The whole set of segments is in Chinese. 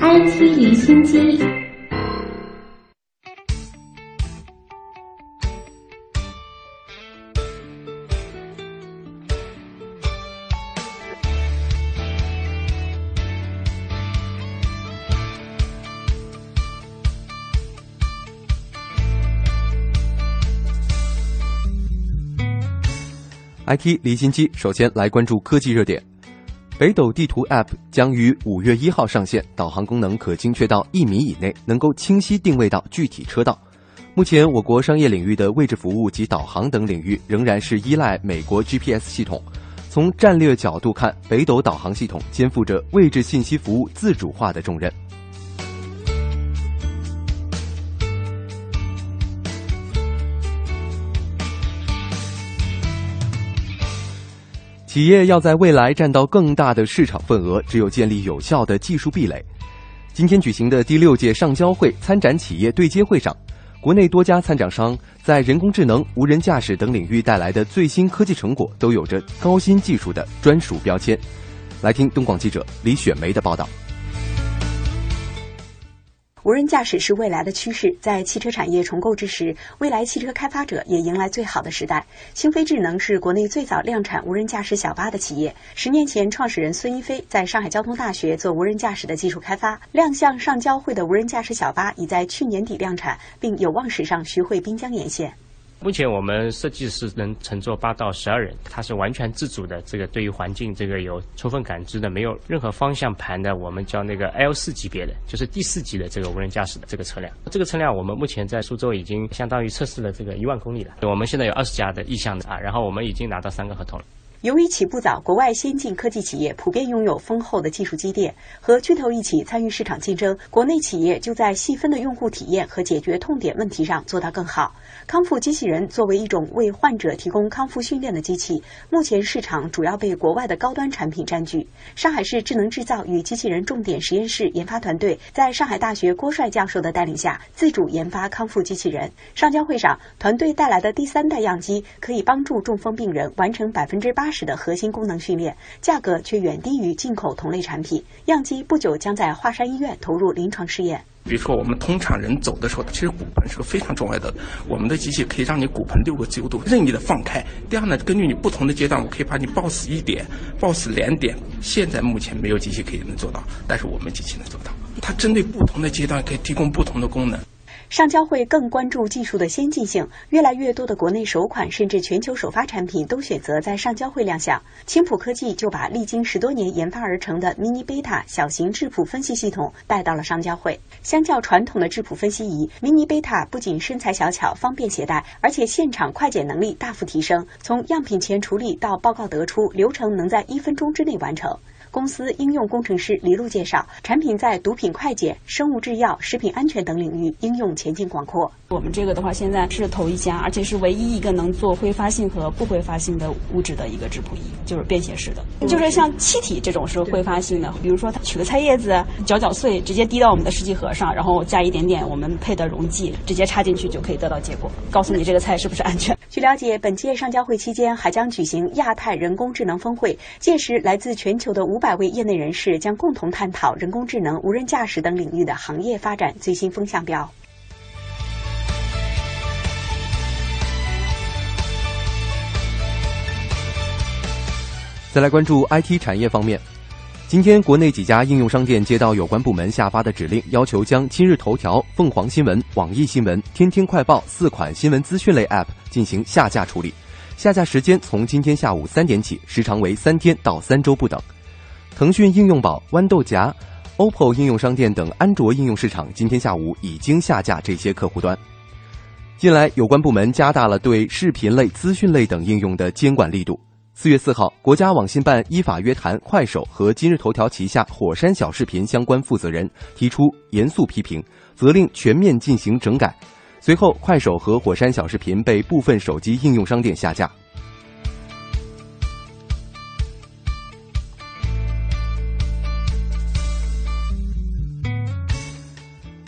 IT 离心机。IT 离心机，首先来关注科技热点。北斗地图 App 将于五月一号上线，导航功能可精确到一米以内，能够清晰定位到具体车道。目前，我国商业领域的位置服务及导航等领域仍然是依赖美国 GPS 系统。从战略角度看，北斗导航系统肩负着位置信息服务自主化的重任。企业要在未来占到更大的市场份额，只有建立有效的技术壁垒。今天举行的第六届上交会参展企业对接会上，国内多家参展商在人工智能、无人驾驶等领域带来的最新科技成果，都有着高新技术的专属标签。来听东广记者李雪梅的报道。无人驾驶是未来的趋势，在汽车产业重构之时，未来汽车开发者也迎来最好的时代。星飞智能是国内最早量产无人驾驶小巴的企业。十年前，创始人孙一飞在上海交通大学做无人驾驶的技术开发，亮相上交会的无人驾驶小巴已在去年底量产，并有望驶上徐汇滨江沿线。目前我们设计是能乘坐八到十二人，它是完全自主的，这个对于环境这个有充分感知的，没有任何方向盘的，我们叫那个 L 四级别的，就是第四级的这个无人驾驶的这个车辆。这个车辆我们目前在苏州已经相当于测试了这个一万公里了。我们现在有二十家的意向的啊，然后我们已经拿到三个合同了。由于起步早，国外先进科技企业普遍拥有丰厚的技术积淀，和巨头一起参与市场竞争，国内企业就在细分的用户体验和解决痛点问题上做到更好。康复机器人作为一种为患者提供康复训练的机器，目前市场主要被国外的高端产品占据。上海市智能制造与机器人重点实验室研发团队在上海大学郭帅教授的带领下，自主研发康复机器人。上交会上，团队带来的第三代样机可以帮助中风病人完成百分之八。使的核心功能训练，价格却远低于进口同类产品。样机不久将在华山医院投入临床试验。比如说，我们通常人走的时候，其实骨盆是个非常重要的。我们的机器可以让你骨盆六个自由度任意的放开。第二呢，根据你不同的阶段，我可以把你抱死一点，抱死两点。现在目前没有机器可以能做到，但是我们机器能做到。它针对不同的阶段，可以提供不同的功能。上交会更关注技术的先进性，越来越多的国内首款甚至全球首发产品都选择在上交会亮相。青浦科技就把历经十多年研发而成的 Mini Beta 小型质谱分析系统带到了上交会。相较传统的质谱分析仪，Mini Beta 不仅身材小巧、方便携带，而且现场快检能力大幅提升，从样品前处理到报告得出，流程能在一分钟之内完成。公司应用工程师黎璐介绍，产品在毒品快检、生物制药、食品安全等领域应用前景广阔。我们这个的话，现在是头一家，而且是唯一一个能做挥发性和不挥发性的物质的一个质谱仪，就是便携式的。就是像气体这种是挥发性的，比如说它取个菜叶子，搅搅碎，直接滴到我们的试剂盒上，然后加一点点我们配的溶剂，直接插进去就可以得到结果，告诉你这个菜是不是安全。据了解，本届上交会期间还将举行亚太人工智能峰会，届时来自全球的五百位业内人士将共同探讨人工智能、无人驾驶等领域的行业发展最新风向标。再来关注 IT 产业方面。今天，国内几家应用商店接到有关部门下发的指令，要求将今日头条、凤凰新闻、网易新闻、天天快报四款新闻资讯类 App 进行下架处理。下架时间从今天下午三点起，时长为三天到三周不等。腾讯应用宝、豌豆荚、OPPO 应用商店等安卓应用市场今天下午已经下架这些客户端。近来，有关部门加大了对视频类、资讯类等应用的监管力度。四月四号，国家网信办依法约谈快手和今日头条旗下火山小视频相关负责人，提出严肃批评，责令全面进行整改。随后，快手和火山小视频被部分手机应用商店下架。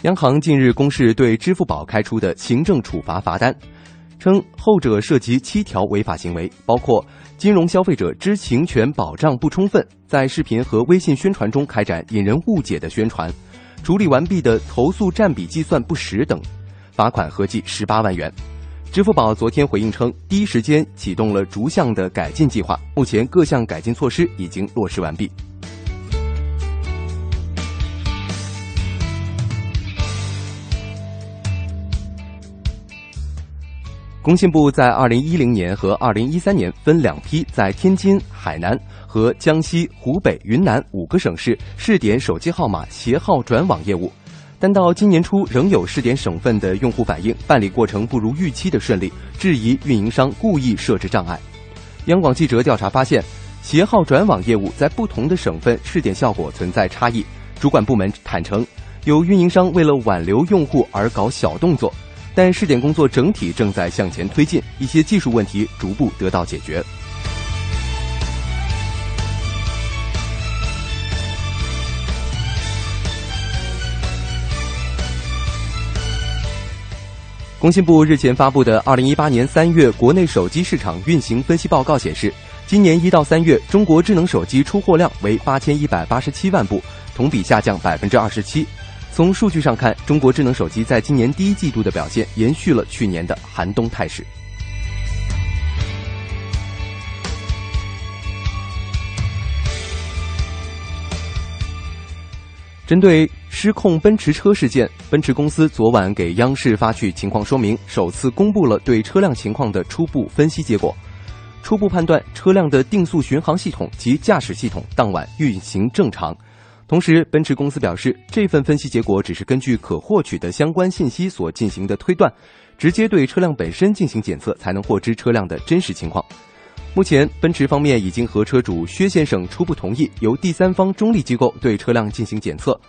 央行近日公示对支付宝开出的行政处罚罚单。称后者涉及七条违法行为，包括金融消费者知情权保障不充分，在视频和微信宣传中开展引人误解的宣传，处理完毕的投诉占比计算不实等，罚款合计十八万元。支付宝昨天回应称，第一时间启动了逐项的改进计划，目前各项改进措施已经落实完毕。工信部在二零一零年和二零一三年分两批在天津、海南和江西、湖北、云南五个省市试点手机号码携号转网业务，但到今年初仍有试点省份的用户反映办理过程不如预期的顺利，质疑运营商故意设置障碍。央广记者调查发现，携号转网业务在不同的省份试点效果存在差异。主管部门坦诚，有运营商为了挽留用户而搞小动作。但试点工作整体正在向前推进，一些技术问题逐步得到解决。工信部日前发布的《二零一八年三月国内手机市场运行分析报告》显示，今年一到三月，中国智能手机出货量为八千一百八十七万部，同比下降百分之二十七。从数据上看，中国智能手机在今年第一季度的表现延续了去年的寒冬态势。针对失控奔驰车事件，奔驰公司昨晚给央视发去情况说明，首次公布了对车辆情况的初步分析结果。初步判断，车辆的定速巡航系统及驾驶系统当晚运行正常。同时，奔驰公司表示，这份分析结果只是根据可获取的相关信息所进行的推断，直接对车辆本身进行检测才能获知车辆的真实情况。目前，奔驰方面已经和车主薛先生初步同意，由第三方中立机构对车辆进行检测。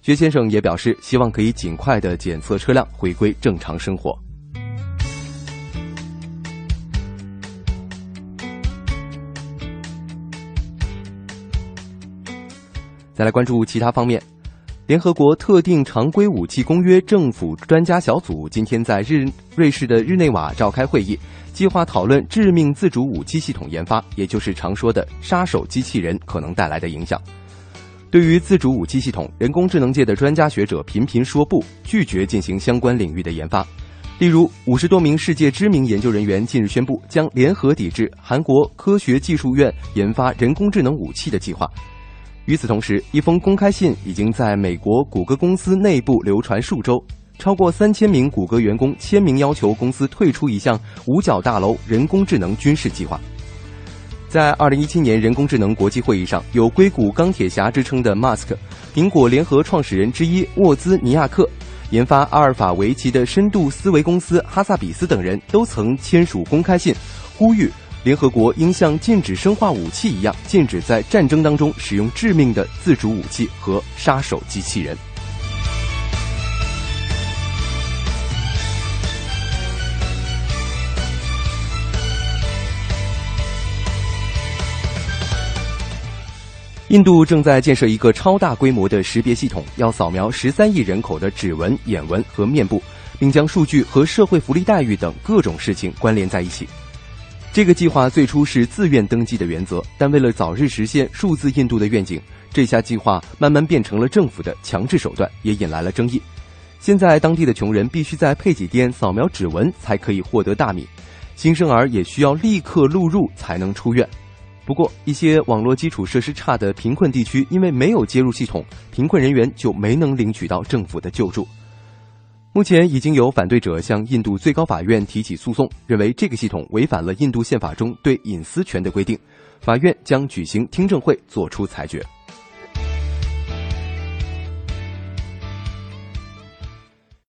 薛先生也表示，希望可以尽快的检测车辆，回归正常生活。再来关注其他方面，联合国特定常规武器公约政府专家小组今天在日瑞士的日内瓦召开会议，计划讨论致命自主武器系统研发，也就是常说的“杀手机器人”可能带来的影响。对于自主武器系统，人工智能界的专家学者频频说不，拒绝进行相关领域的研发。例如，五十多名世界知名研究人员近日宣布，将联合抵制韩国科学技术院研发人工智能武器的计划。与此同时，一封公开信已经在美国谷歌公司内部流传数周，超过三千名谷歌员工签名要求公司退出一项五角大楼人工智能军事计划。在二零一七年人工智能国际会议上，有硅谷钢铁侠之称的 Musk、苹果联合创始人之一沃兹尼亚克、研发阿尔法围棋的深度思维公司哈萨比斯等人都曾签署公开信，呼吁。联合国应像禁止生化武器一样，禁止在战争当中使用致命的自主武器和杀手机器人。印度正在建设一个超大规模的识别系统，要扫描十三亿人口的指纹、眼纹和面部，并将数据和社会福利待遇等各种事情关联在一起。这个计划最初是自愿登记的原则，但为了早日实现数字印度的愿景，这下计划慢慢变成了政府的强制手段，也引来了争议。现在当地的穷人必须在配给店扫描指纹才可以获得大米，新生儿也需要立刻录入才能出院。不过，一些网络基础设施差的贫困地区，因为没有接入系统，贫困人员就没能领取到政府的救助。目前已经有反对者向印度最高法院提起诉讼，认为这个系统违反了印度宪法中对隐私权的规定。法院将举行听证会，作出裁决。